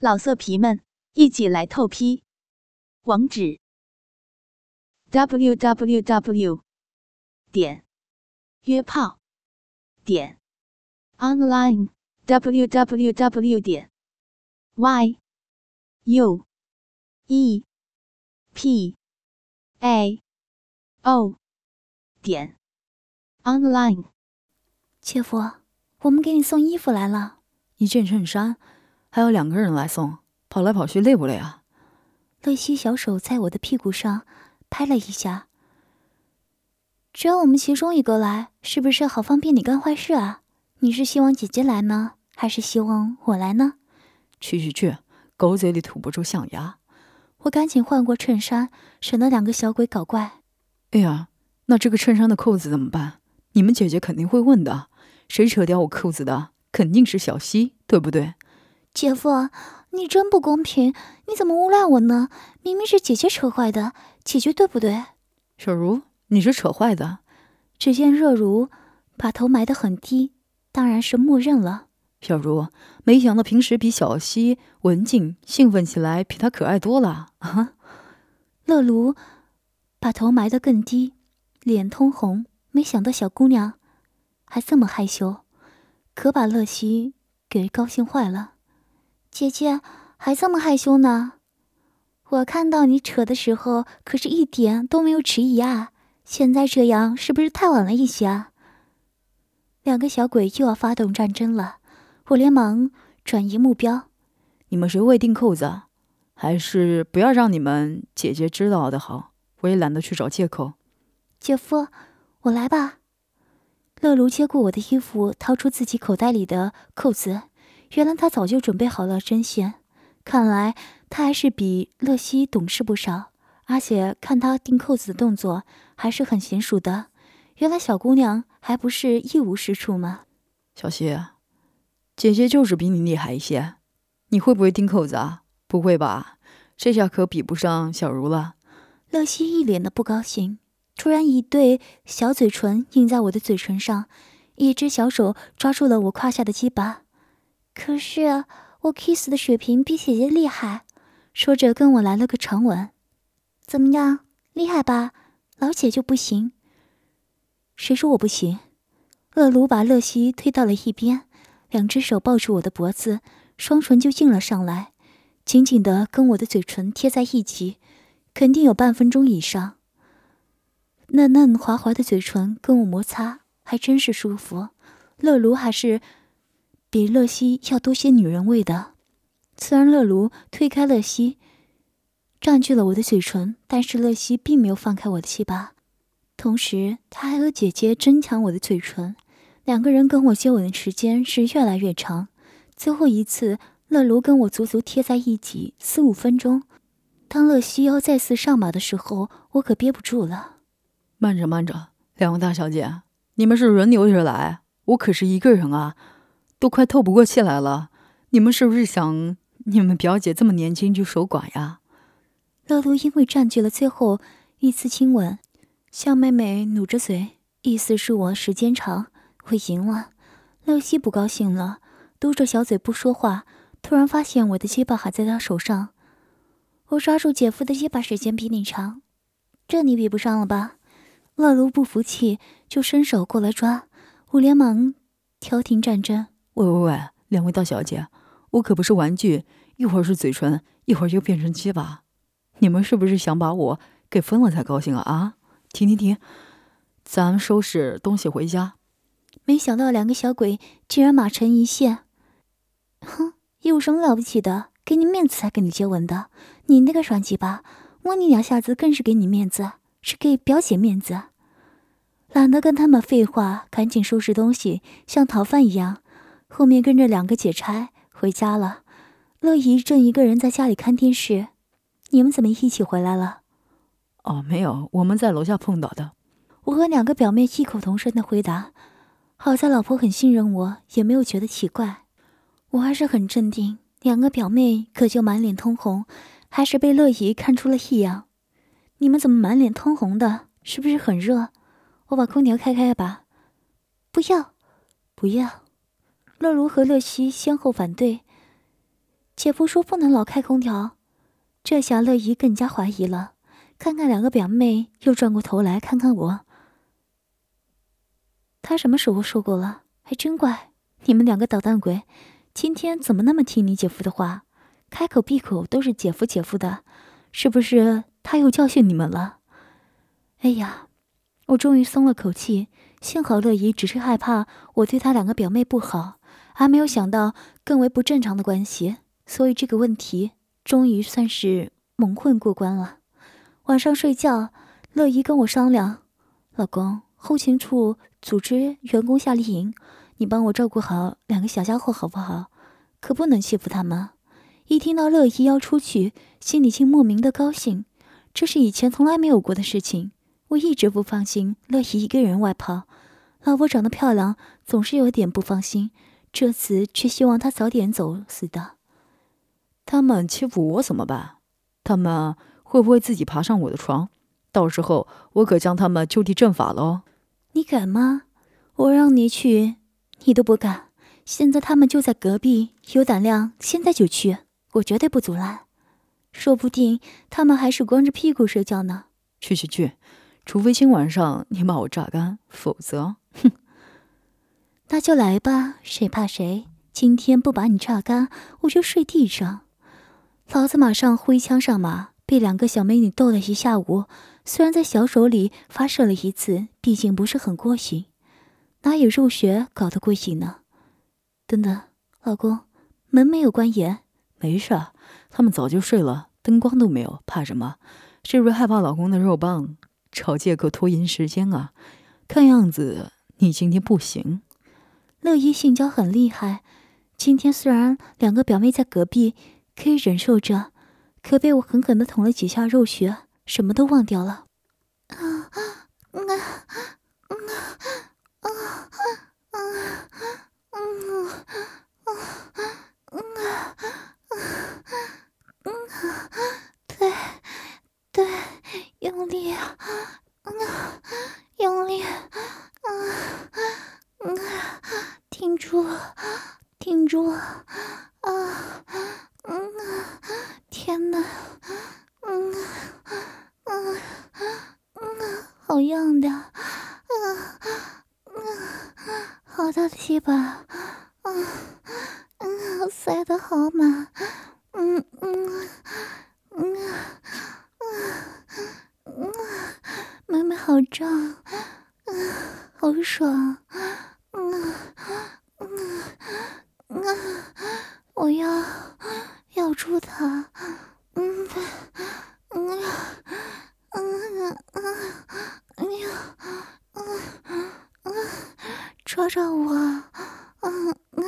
老色皮们，一起来透批！网址：w w w 点约炮点 online w w w 点 y u e p a o 点 online。姐夫，我们给你送衣服来了，一件衬衫。还有两个人来送，跑来跑去累不累啊？乐西小手在我的屁股上拍了一下。只要我们其中一个来，是不是好方便你干坏事啊？你是希望姐姐来呢，还是希望我来呢？去去去，狗嘴里吐不出象牙。我赶紧换过衬衫，省得两个小鬼搞怪。哎呀，那这个衬衫的扣子怎么办？你们姐姐肯定会问的。谁扯掉我扣子的？肯定是小西，对不对？姐夫，你真不公平！你怎么诬赖我呢？明明是姐姐扯坏的，姐姐对不对？小茹，你是扯坏的。只见热如把头埋得很低，当然是默认了。小茹，没想到平时比小溪文静，兴奋起来比她可爱多了啊！乐如把头埋得更低，脸通红。没想到小姑娘还这么害羞，可把乐西给高兴坏了。姐姐还这么害羞呢，我看到你扯的时候可是一点都没有迟疑啊！现在这样是不是太晚了一些啊？两个小鬼又要发动战争了，我连忙转移目标。你们谁会钉扣子？还是不要让你们姐姐知道的好，我也懒得去找借口。姐夫，我来吧。乐如接过我的衣服，掏出自己口袋里的扣子。原来他早就准备好了针线，看来他还是比乐西懂事不少，而且看他钉扣子的动作还是很娴熟的。原来小姑娘还不是一无是处吗？小西，姐姐就是比你厉害一些。你会不会钉扣子啊？不会吧？这下可比不上小茹了。乐西一脸的不高兴，突然一对小嘴唇印在我的嘴唇上，一只小手抓住了我胯下的鸡巴。可是我 kiss 的水平比姐姐厉害，说着跟我来了个长吻，怎么样，厉害吧？老姐就不行？谁说我不行？恶卢把乐西推到了一边，两只手抱住我的脖子，双唇就进了上来，紧紧的跟我的嘴唇贴在一起，肯定有半分钟以上。嫩嫩滑滑的嘴唇跟我摩擦，还真是舒服。乐卢还是。比乐西要多些女人味的。虽然乐如推开乐西，占据了我的嘴唇，但是乐西并没有放开我的气巴，同时他还和姐姐争抢我的嘴唇。两个人跟我接吻的时间是越来越长，最后一次乐如跟我足足贴在一起四五分钟。当乐西要再次上马的时候，我可憋不住了。慢着慢着，两位大小姐，你们是轮流着来，我可是一个人啊。都快透不过气来了，你们是不是想你们表姐这么年轻就守寡呀？乐露因为占据了最后一次亲吻，向妹妹努着嘴，意思是我时间长，我赢了。乐西不高兴了，嘟着小嘴不说话。突然发现我的鸡巴还在他手上，我抓住姐夫的鸡巴时间比你长，这你比不上了吧？乐露不服气，就伸手过来抓，我连忙调停战争。喂喂喂，两位大小姐，我可不是玩具，一会儿是嘴唇，一会儿就变成鸡巴，你们是不是想把我给分了才高兴啊？啊，停停停，咱们收拾东西回家。没想到两个小鬼竟然马成一线，哼，有什么了不起的？给你面子才跟你接吻的，你那个软鸡巴，摸你两下子更是给你面子，是给表姐面子。懒得跟他们废话，赶紧收拾东西，像逃犯一样。后面跟着两个姐差回家了，乐怡正一个人在家里看电视。你们怎么一起回来了？哦，没有，我们在楼下碰到的。我和两个表妹异口同声的回答。好在老婆很信任我，也没有觉得奇怪。我还是很镇定，两个表妹可就满脸通红，还是被乐怡看出了异样。你们怎么满脸通红的？是不是很热？我把空调开开吧。不要，不要。乐如和乐西先后反对，姐夫说不能老开空调。这下乐怡更加怀疑了，看看两个表妹，又转过头来看看我。他什么时候说过了？还真怪，你们两个捣蛋鬼，今天怎么那么听你姐夫的话？开口闭口都是姐夫姐夫的，是不是他又教训你们了？哎呀，我终于松了口气，幸好乐怡只是害怕我对她两个表妹不好，还没有想到更为不正常的关系，所以这个问题。终于算是蒙混过关了。晚上睡觉，乐怡跟我商量：“老公，后勤处组织员工夏令营，你帮我照顾好两个小家伙好不好？可不能欺负他们。”一听到乐怡要出去，心里竟莫名的高兴。这是以前从来没有过的事情。我一直不放心乐怡一个人外跑，老婆长得漂亮，总是有点不放心。这次却希望他早点走似的。他们欺负我怎么办？他们会不会自己爬上我的床？到时候我可将他们就地正法喽！你敢吗？我让你去，你都不敢。现在他们就在隔壁，有胆量现在就去，我绝对不阻拦。说不定他们还是光着屁股睡觉呢。去去去，除非今晚上你把我榨干，否则，哼。那就来吧，谁怕谁？今天不把你榨干，我就睡地上。老子马上挥枪上马，被两个小美女逗了一下午。虽然在小手里发射了一次，毕竟不是很过瘾，哪有入学搞得过瘾呢？等等，老公，门没有关严？没事，他们早就睡了，灯光都没有，怕什么？是不是害怕老公的肉棒？找借口拖延时间啊？看样子你今天不行。乐一性交很厉害，今天虽然两个表妹在隔壁，可以忍受着，可被我狠狠的捅了几下肉穴，什么都忘掉了。好大的鸡巴，嗯嗯，塞得好满，嗯嗯嗯嗯嗯，妹妹好胀，嗯，好爽，嗯嗯嗯，我要。咬住他，嗯，嗯，嗯，嗯，嗯，呀，嗯，嗯，抓抓我，嗯，嗯，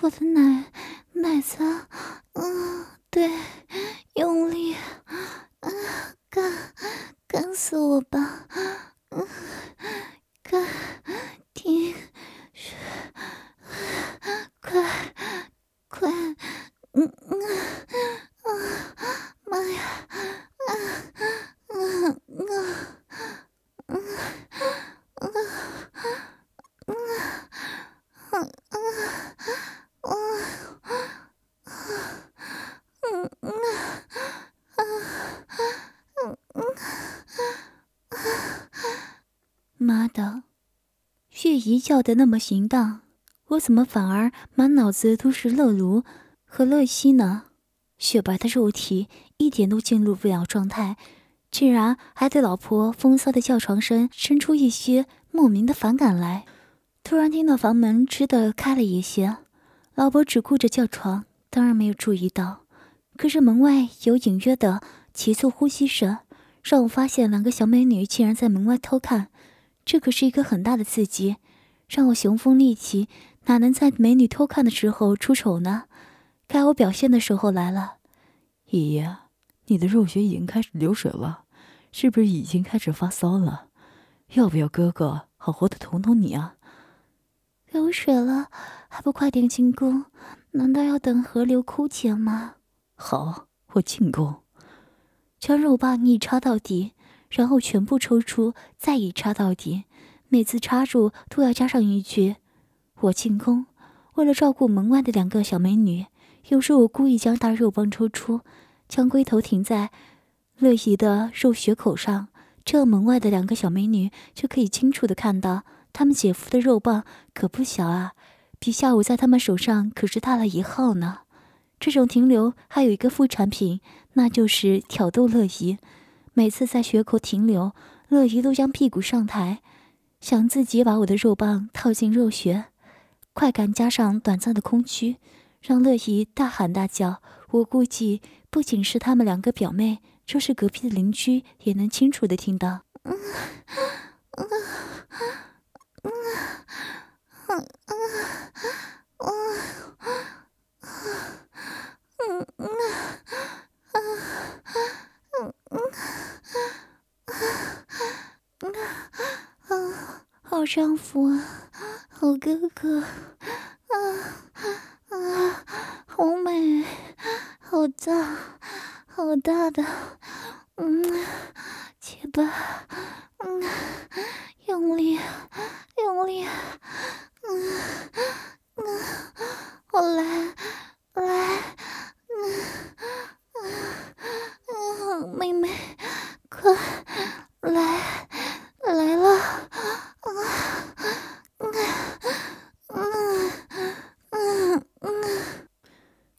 我的奶奶子，嗯，对，用力，嗯，干，干死我吧，嗯，干，停，快，快。嗯嗯啊妈呀啊啊啊啊啊啊啊啊妈的，月姨叫的那么淫荡，我怎么反而满脑子都是乐炉？和乐西呢？雪白的肉体一点都进入不了状态，竟然还对老婆风骚的叫床声生出一些莫名的反感来。突然听到房门吱的开了一些，老婆只顾着叫床，当然没有注意到。可是门外有隐约的急促呼吸声，让我发现两个小美女竟然在门外偷看。这可是一个很大的刺激，让我雄风立起，哪能在美女偷看的时候出丑呢？该我表现的时候来了，爷爷，你的肉穴已经开始流水了，是不是已经开始发骚了？要不要哥哥好好的捅捅你啊？流水了，还不快点进宫？难道要等河流枯竭吗？好，我进宫。将肉棒一插到底，然后全部抽出，再一插到底，每次插入都要加上一句：“我进宫。”为了照顾门外的两个小美女，有时我故意将大肉棒抽出，将龟头停在乐怡的肉穴口上，这样门外的两个小美女就可以清楚的看到，他们姐夫的肉棒可不小啊，比下午在他们手上可是大了一号呢。这种停留还有一个副产品，那就是挑逗乐怡。每次在穴口停留，乐怡都将屁股上抬，想自己把我的肉棒套进肉穴。快感加上短暂的空虚，让乐怡大喊大叫。我估计不仅是他们两个表妹，就是隔壁的邻居也能清楚的听到嗯嗯嗯好丈夫啊！好哥哥，啊啊，好美，好大，好大的，嗯，结巴，嗯，用力，用力，嗯嗯，我来，来，嗯嗯嗯，妹妹，快来，来了，啊！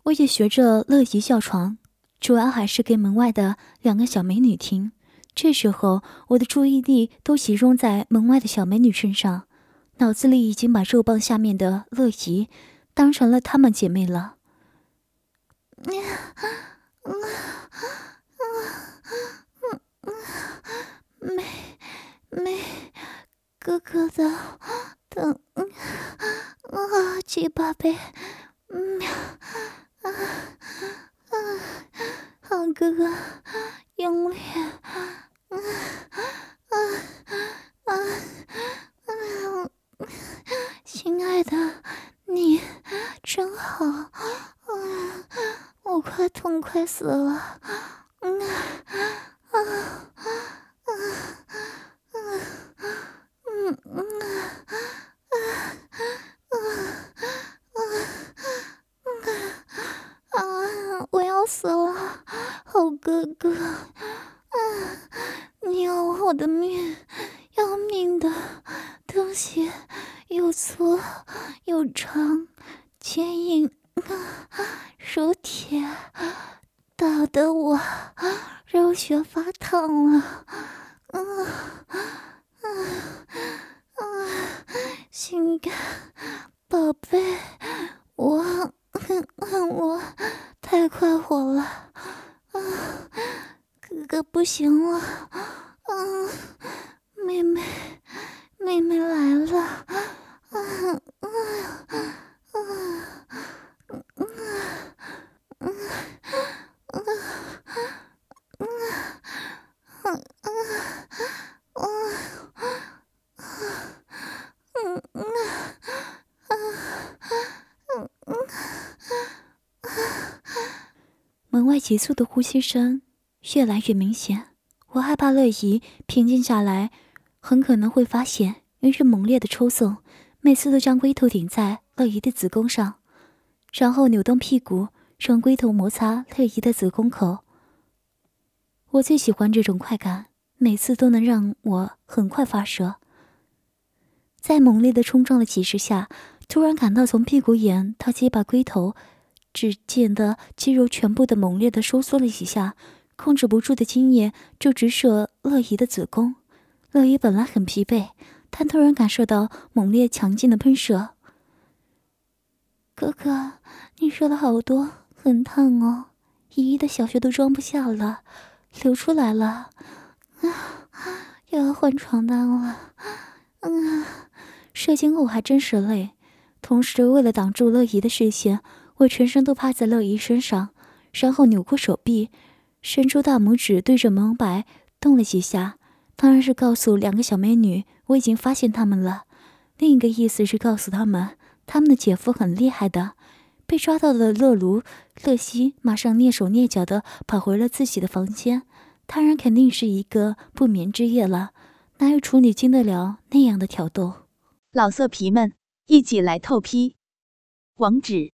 我学着乐意叫床，主要还是给门外的两个小美女听。这时候，我的注意力都集中在门外的小美女身上，脑子里已经把肉棒下面的乐怡当成了她们姐妹了。美美哥哥的。等，啊，七八倍，嗯，啊啊，好哥哥，用力，啊啊啊啊，亲爱的，你真好，啊，我快痛快死了，嗯啊啊啊啊，嗯嗯。啊啊啊啊啊！我要死了，哥哥，啊！你要我的命，要命的东西又粗又长，坚硬如铁，打得我肉血发烫了，啊啊。啊，性感宝贝，外急促的呼吸声越来越明显，我害怕乐怡平静下来，很可能会发现，于是猛烈的抽送，每次都将龟头顶在乐怡的子宫上，然后扭动屁股，让龟头摩擦乐怡的子宫口。我最喜欢这种快感，每次都能让我很快发射。在猛烈的冲撞了几十下，突然感到从屁股眼到鸡巴龟头只见得肌肉全部的猛烈的收缩了几下，控制不住的精液就直射乐怡的子宫。乐怡本来很疲惫，但突然感受到猛烈强劲的喷射。哥哥，你射了好多，很烫哦，依依的小穴都装不下了，流出来了，啊，又要换床单了，嗯。射精后还真是累，同时为了挡住乐怡的视线，我全身都趴在乐怡身上，然后扭过手臂，伸出大拇指对着门白动了几下，当然是告诉两个小美女我已经发现他们了。另一个意思是告诉他们，他们的姐夫很厉害的。被抓到的乐卢、乐西马上蹑手蹑脚的跑回了自己的房间，当然肯定是一个不眠之夜了，哪有处女经得了那样的挑逗？老色皮们，一起来透批！网址